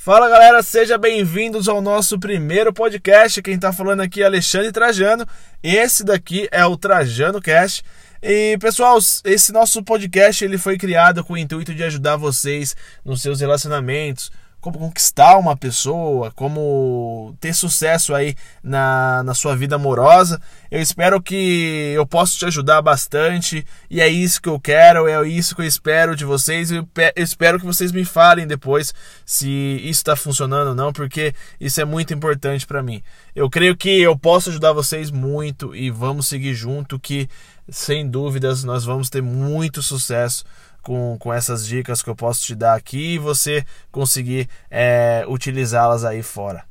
Fala galera, sejam bem-vindos ao nosso primeiro podcast. Quem tá falando aqui é Alexandre Trajano. Esse daqui é o Trajano Cast. E pessoal, esse nosso podcast ele foi criado com o intuito de ajudar vocês nos seus relacionamentos, como conquistar uma pessoa, como ter sucesso aí na, na sua vida amorosa. Eu espero que eu possa te ajudar bastante e é isso que eu quero, é isso que eu espero de vocês. Eu, eu espero que vocês me falem depois se isso está funcionando ou não, porque isso é muito importante para mim. Eu creio que eu posso ajudar vocês muito e vamos seguir junto que sem dúvidas nós vamos ter muito sucesso com, com essas dicas que eu posso te dar aqui e você conseguir é, utilizá-las aí fora.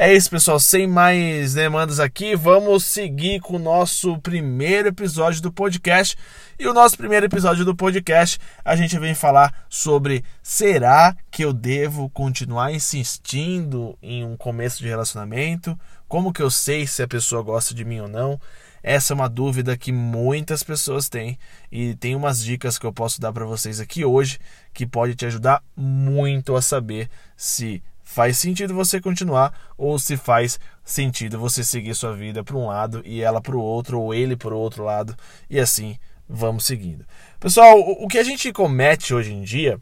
É isso, pessoal. Sem mais demandas aqui, vamos seguir com o nosso primeiro episódio do podcast. E o nosso primeiro episódio do podcast, a gente vem falar sobre será que eu devo continuar insistindo em um começo de relacionamento? Como que eu sei se a pessoa gosta de mim ou não? Essa é uma dúvida que muitas pessoas têm e tem umas dicas que eu posso dar para vocês aqui hoje que pode te ajudar muito a saber se faz sentido você continuar ou se faz sentido você seguir sua vida para um lado e ela para o outro ou ele para o outro lado e assim vamos seguindo. Pessoal, o que a gente comete hoje em dia,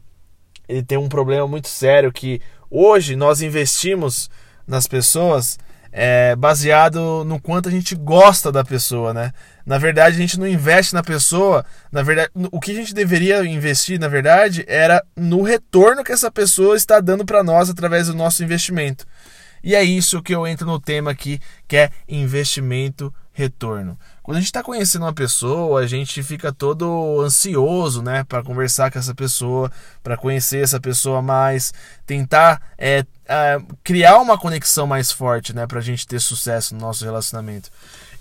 ele tem um problema muito sério que hoje nós investimos nas pessoas é, baseado no quanto a gente gosta da pessoa, né? Na verdade, a gente não investe na pessoa. Na verdade, o que a gente deveria investir, na verdade, era no retorno que essa pessoa está dando para nós através do nosso investimento. E é isso que eu entro no tema aqui, que é investimento retorno. Quando a gente está conhecendo uma pessoa, a gente fica todo ansioso, né, para conversar com essa pessoa, para conhecer essa pessoa mais, tentar é, é, criar uma conexão mais forte, né, para a gente ter sucesso no nosso relacionamento.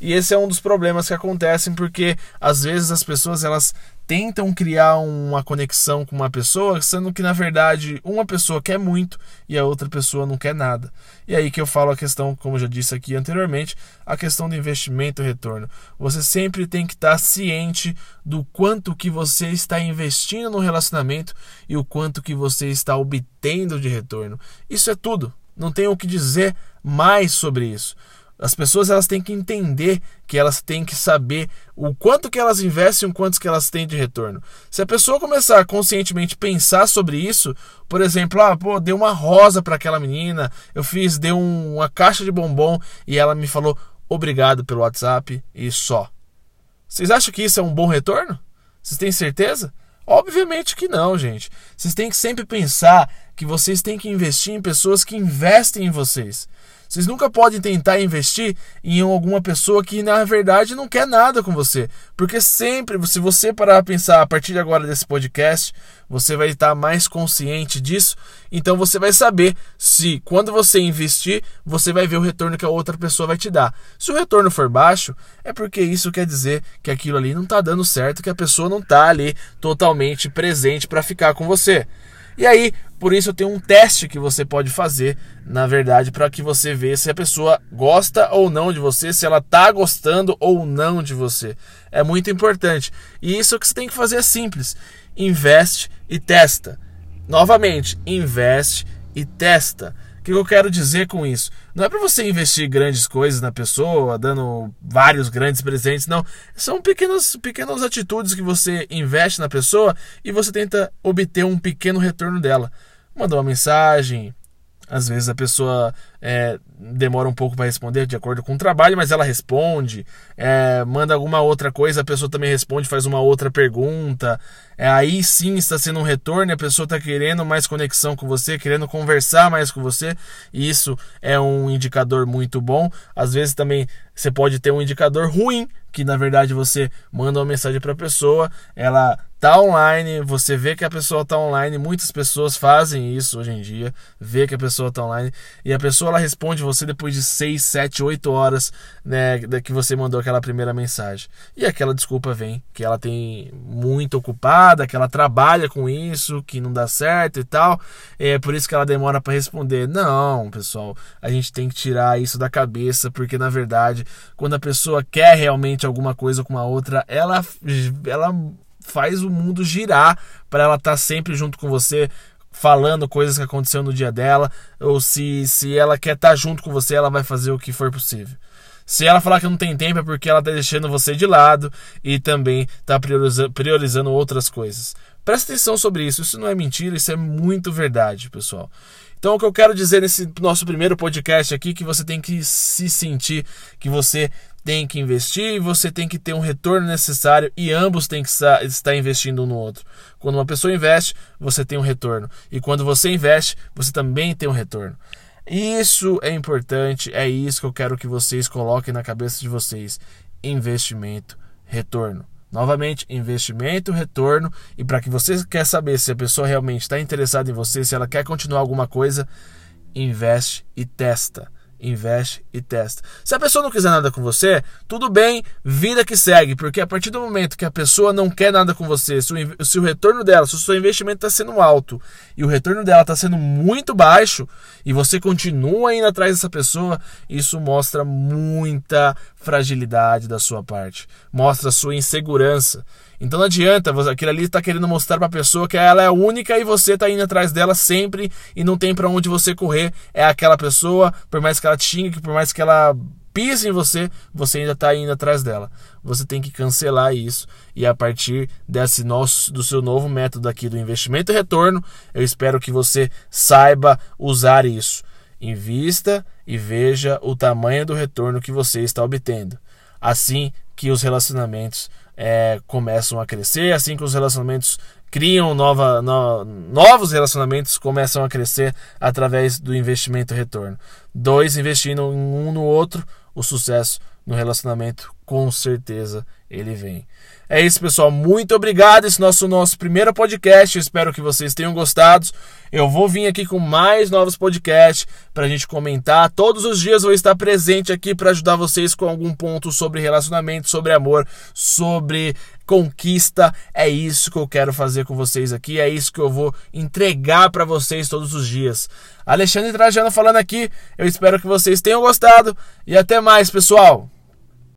E esse é um dos problemas que acontecem porque às vezes as pessoas elas tentam criar uma conexão com uma pessoa, sendo que na verdade uma pessoa quer muito e a outra pessoa não quer nada. E aí que eu falo a questão, como eu já disse aqui anteriormente, a questão do investimento e retorno. Você sempre tem que estar ciente do quanto que você está investindo no relacionamento e o quanto que você está obtendo de retorno. Isso é tudo. Não tenho o que dizer mais sobre isso. As pessoas elas têm que entender que elas têm que saber o quanto que elas investem o quanto que elas têm de retorno. Se a pessoa começar a conscientemente pensar sobre isso, por exemplo, ah, pô, dei uma rosa para aquela menina, eu fiz, dei um, uma caixa de bombom e ela me falou obrigado pelo WhatsApp e só. Vocês acham que isso é um bom retorno? Vocês têm certeza? Obviamente que não, gente. Vocês têm que sempre pensar que vocês têm que investir em pessoas que investem em vocês. Vocês nunca podem tentar investir em alguma pessoa que na verdade não quer nada com você. Porque sempre, se você parar a pensar a partir de agora desse podcast, você vai estar mais consciente disso. Então você vai saber se quando você investir, você vai ver o retorno que a outra pessoa vai te dar. Se o retorno for baixo, é porque isso quer dizer que aquilo ali não está dando certo, que a pessoa não está ali totalmente presente para ficar com você. E aí, por isso tenho um teste que você pode fazer, na verdade, para que você veja se a pessoa gosta ou não de você, se ela tá gostando ou não de você. É muito importante. E isso que você tem que fazer é simples. Investe e testa. Novamente, investe e testa que eu quero dizer com isso? Não é para você investir grandes coisas na pessoa, dando vários grandes presentes, não. São pequenas, pequenas atitudes que você investe na pessoa e você tenta obter um pequeno retorno dela. Mandar uma mensagem, às vezes a pessoa é, demora um pouco para responder de acordo com o trabalho, mas ela responde, é, manda alguma outra coisa, a pessoa também responde, faz uma outra pergunta. É, aí sim está sendo um retorno, a pessoa está querendo mais conexão com você, querendo conversar mais com você, e isso é um indicador muito bom. Às vezes também você pode ter um indicador ruim, que na verdade você manda uma mensagem para a pessoa, ela tá online, você vê que a pessoa tá online, muitas pessoas fazem isso hoje em dia, vê que a pessoa tá online e a pessoa ela responde você depois de 6, 7, 8 horas, né, que você mandou aquela primeira mensagem. E aquela desculpa vem que ela tem muito ocupada, que ela trabalha com isso, que não dá certo e tal. É por isso que ela demora para responder. Não, pessoal, a gente tem que tirar isso da cabeça, porque na verdade, quando a pessoa quer realmente alguma coisa com a outra, ela ela faz o mundo girar para ela estar tá sempre junto com você, falando coisas que aconteceu no dia dela, ou se, se ela quer estar tá junto com você, ela vai fazer o que for possível. Se ela falar que não tem tempo é porque ela está deixando você de lado e também está priorizando, priorizando outras coisas. Presta atenção sobre isso, isso não é mentira, isso é muito verdade, pessoal. Então, o que eu quero dizer nesse nosso primeiro podcast aqui, que você tem que se sentir que você tem que investir e você tem que ter um retorno necessário e ambos têm que estar investindo um no outro. Quando uma pessoa investe, você tem um retorno. E quando você investe, você também tem um retorno. Isso é importante, é isso que eu quero que vocês coloquem na cabeça de vocês. Investimento, retorno. Novamente, investimento, retorno. E para que você quer saber se a pessoa realmente está interessada em você, se ela quer continuar alguma coisa, investe e testa investe e testa. Se a pessoa não quiser nada com você, tudo bem, vida que segue, porque a partir do momento que a pessoa não quer nada com você, se o, se o retorno dela, se o seu investimento está sendo alto e o retorno dela está sendo muito baixo e você continua indo atrás dessa pessoa, isso mostra muita fragilidade da sua parte, mostra sua insegurança. Então não adianta, aquilo ali está querendo mostrar para a pessoa que ela é única e você está indo atrás dela sempre e não tem para onde você correr. É aquela pessoa, por mais que ela te xingue, por mais que ela pise em você, você ainda está indo atrás dela. Você tem que cancelar isso e a partir desse nosso, do seu novo método aqui do investimento e retorno, eu espero que você saiba usar isso. Invista e veja o tamanho do retorno que você está obtendo. Assim que os relacionamentos é, começam a crescer, assim que os relacionamentos criam nova, no, novos relacionamentos, começam a crescer através do investimento retorno. Dois investindo um no outro, o sucesso no relacionamento com certeza ele vem. É isso, pessoal. Muito obrigado. Esse nosso nosso primeiro podcast. Espero que vocês tenham gostado. Eu vou vir aqui com mais novos podcasts para a gente comentar. Todos os dias vou estar presente aqui para ajudar vocês com algum ponto sobre relacionamento, sobre amor, sobre conquista. É isso que eu quero fazer com vocês aqui. É isso que eu vou entregar para vocês todos os dias. Alexandre Trajano falando aqui. Eu espero que vocês tenham gostado e até mais, pessoal.